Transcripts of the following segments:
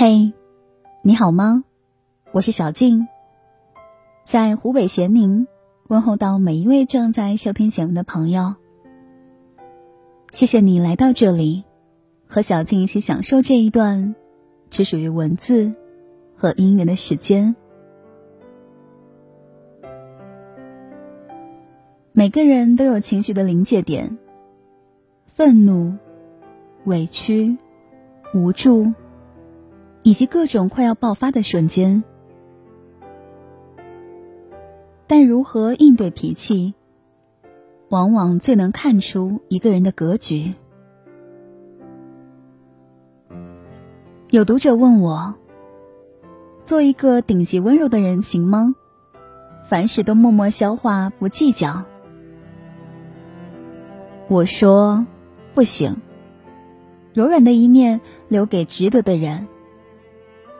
嘿，你好吗？我是小静，在湖北咸宁问候到每一位正在收听节目的朋友。谢谢你来到这里，和小静一起享受这一段只属于文字和音乐的时间。每个人都有情绪的临界点，愤怒、委屈、无助，以及各种快要爆发的瞬间。但如何应对脾气？往往最能看出一个人的格局。有读者问我：“做一个顶级温柔的人行吗？凡事都默默消化，不计较。”我说：“不行，柔软的一面留给值得的人。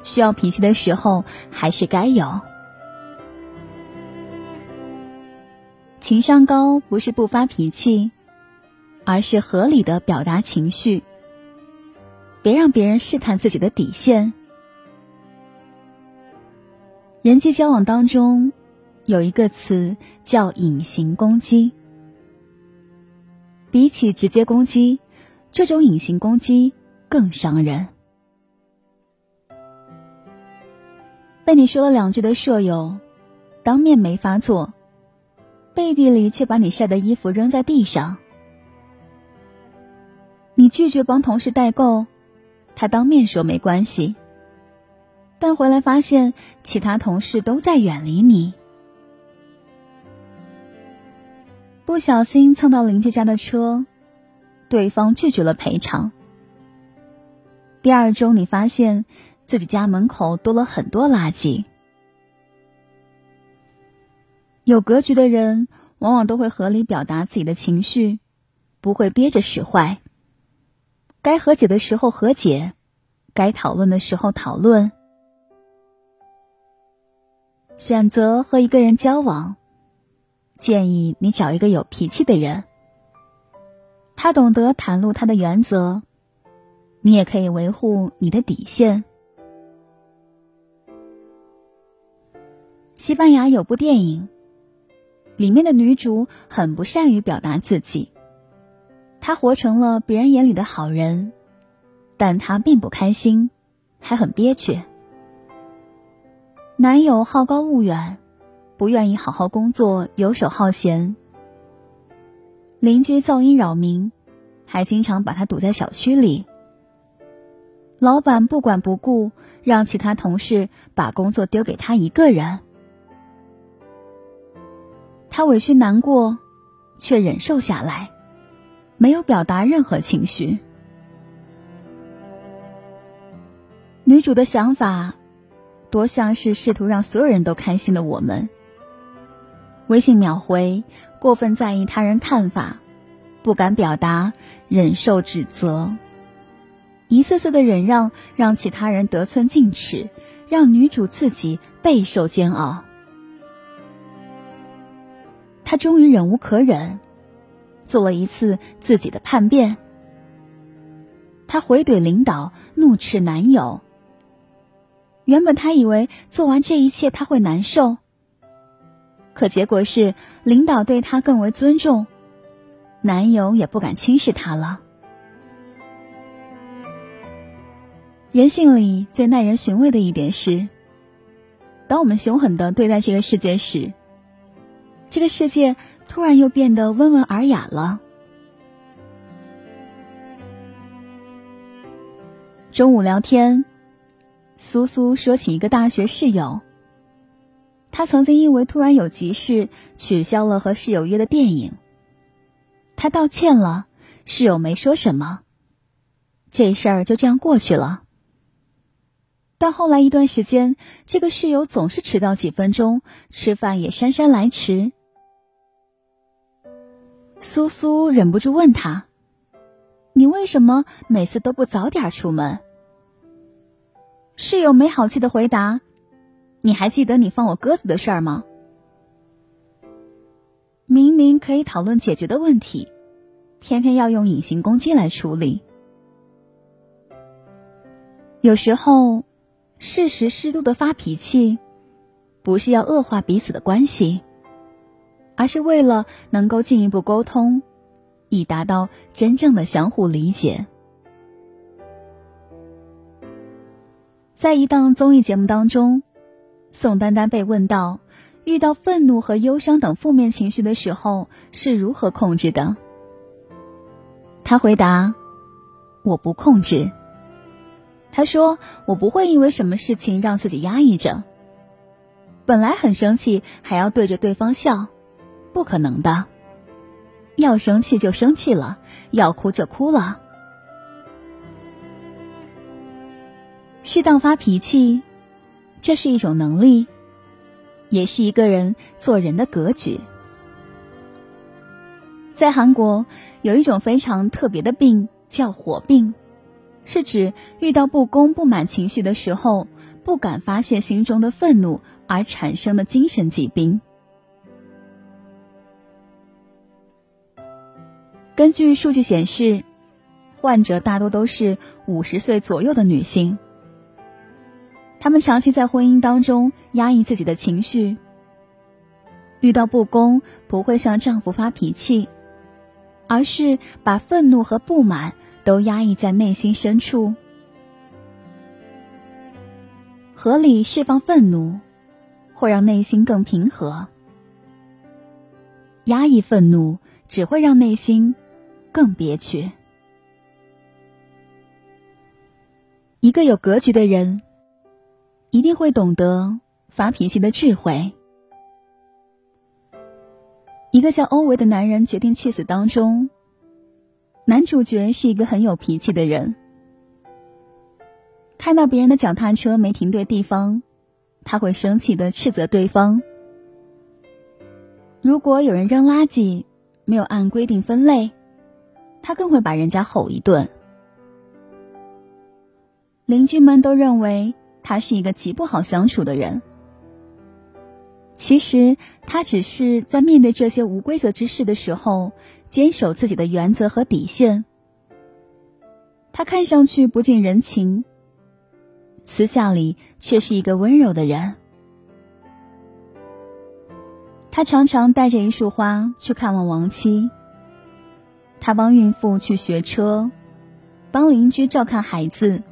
需要脾气的时候，还是该有。”情商高不是不发脾气，而是合理的表达情绪。别让别人试探自己的底线。人际交往当中，有一个词叫隐形攻击。比起直接攻击，这种隐形攻击更伤人。被你说了两句的舍友，当面没发作。背地里却把你晒的衣服扔在地上。你拒绝帮同事代购，他当面说没关系，但回来发现其他同事都在远离你。不小心蹭到邻居家的车，对方拒绝了赔偿。第二周，你发现自己家门口多了很多垃圾。有格局的人，往往都会合理表达自己的情绪，不会憋着使坏。该和解的时候和解，该讨论的时候讨论。选择和一个人交往，建议你找一个有脾气的人。他懂得袒露他的原则，你也可以维护你的底线。西班牙有部电影。里面的女主很不善于表达自己，她活成了别人眼里的好人，但她并不开心，还很憋屈。男友好高骛远，不愿意好好工作，游手好闲。邻居噪音扰民，还经常把她堵在小区里。老板不管不顾，让其他同事把工作丢给他一个人。他委屈难过，却忍受下来，没有表达任何情绪。女主的想法，多像是试图让所有人都开心的我们。微信秒回，过分在意他人看法，不敢表达，忍受指责，一次次的忍让，让其他人得寸进尺，让女主自己备受煎熬。她终于忍无可忍，做了一次自己的叛变。她回怼领导，怒斥男友。原本她以为做完这一切她会难受，可结果是领导对她更为尊重，男友也不敢轻视她了。人性里最耐人寻味的一点是，当我们凶狠的对待这个世界时。这个世界突然又变得温文尔雅了。中午聊天，苏苏说起一个大学室友。他曾经因为突然有急事，取消了和室友约的电影。他道歉了，室友没说什么，这事儿就这样过去了。但后来一段时间，这个室友总是迟到几分钟，吃饭也姗姗来迟。苏苏忍不住问他：“你为什么每次都不早点出门？”室友没好气的回答：“你还记得你放我鸽子的事儿吗？明明可以讨论解决的问题，偏偏要用隐形攻击来处理。有时候适时适度的发脾气，不是要恶化彼此的关系，而是为了能够进一步沟通，以达到真正的相互理解。在一档综艺节目当中，宋丹丹被问到，遇到愤怒和忧伤等负面情绪的时候是如何控制的？她回答：“我不控制。”她说：“我不会因为什么事情让自己压抑着。本来很生气，还要对着对方笑，不可能的。要生气就生气了，要哭就哭了。”适当发脾气，这是一种能力，也是一个人做人的格局。在韩国，有一种非常特别的病，叫火病，是指遇到不公不满情绪的时候，不敢发泄心中的愤怒而产生的精神疾病。根据数据显示，患者大多都是五十岁左右的女性。他们长期在婚姻当中压抑自己的情绪，遇到不公不会向丈夫发脾气，而是把愤怒和不满都压抑在内心深处。合理释放愤怒，会让内心更平和；压抑愤怒只会让内心更憋屈。一个有格局的人。一定会懂得发脾气的智慧。一个叫欧维的男人决定去死当中，男主角是一个很有脾气的人。看到别人的脚踏车没停对地方，他会生气的斥责对方；如果有人扔垃圾没有按规定分类，他更会把人家吼一顿。邻居们都认为。他是一个极不好相处的人。其实他只是在面对这些无规则之事的时候，坚守自己的原则和底线。他看上去不近人情，私下里却是一个温柔的人。他常常带着一束花去看望亡妻。他帮孕妇去学车，帮邻居照看孩子。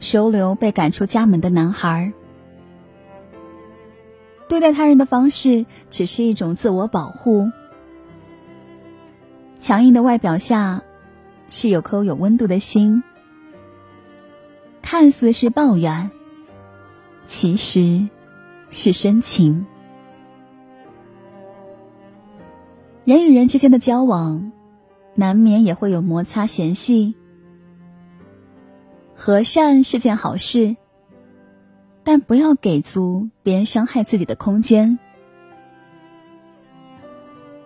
收留被赶出家门的男孩，对待他人的方式只是一种自我保护。强硬的外表下，是有颗有温度的心。看似是抱怨，其实是深情。人与人之间的交往，难免也会有摩擦嫌隙。和善是件好事，但不要给足别人伤害自己的空间。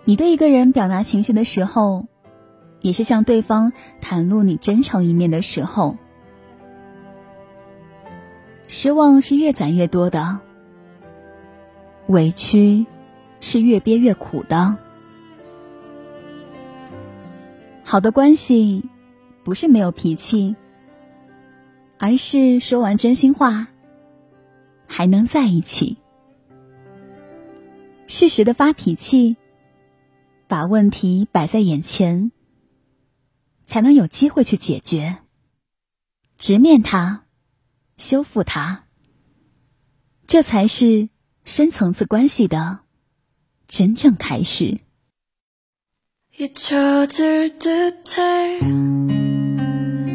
你对一个人表达情绪的时候，也是向对方袒露你真诚一面的时候。失望是越攒越多的，委屈是越憋越苦的。好的关系，不是没有脾气。而是说完真心话，还能在一起。适时的发脾气，把问题摆在眼前，才能有机会去解决。直面它，修复它，这才是深层次关系的真正开始。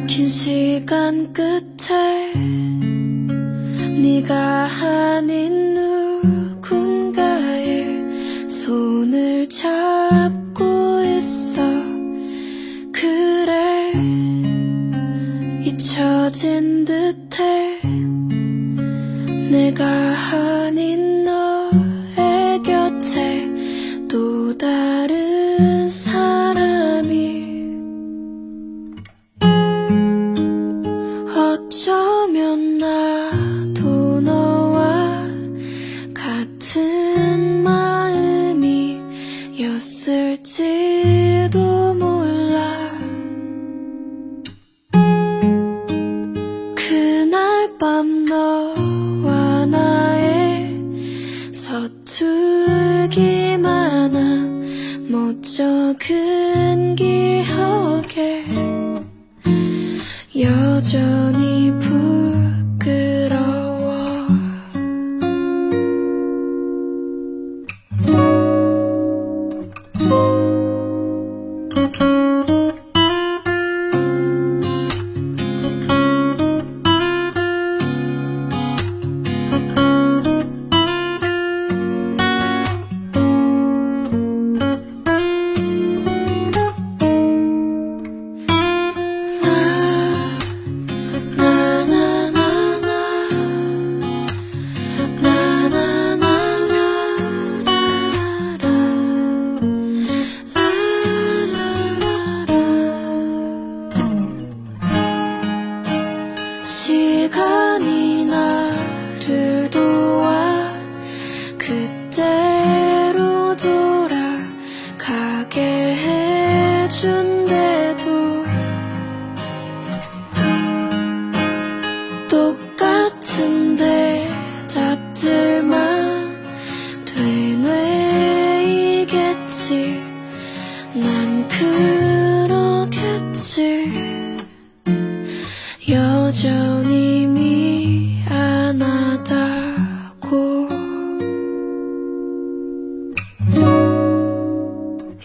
긴 시간 끝에 네가 아닌 누군가의 손을 잡고 있어. 그래 잊혀진 듯해. 내가 아 적은 기억에 여전히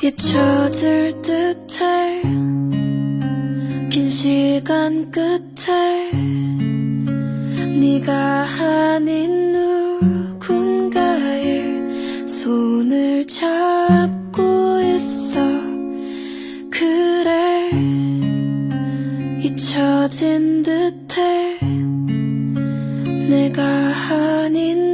잊혀질 듯해. 긴 시간 끝에 네가 아닌 누군가의 손을 잡고 있어. 그래 잊혀진 듯해. 내가 아닌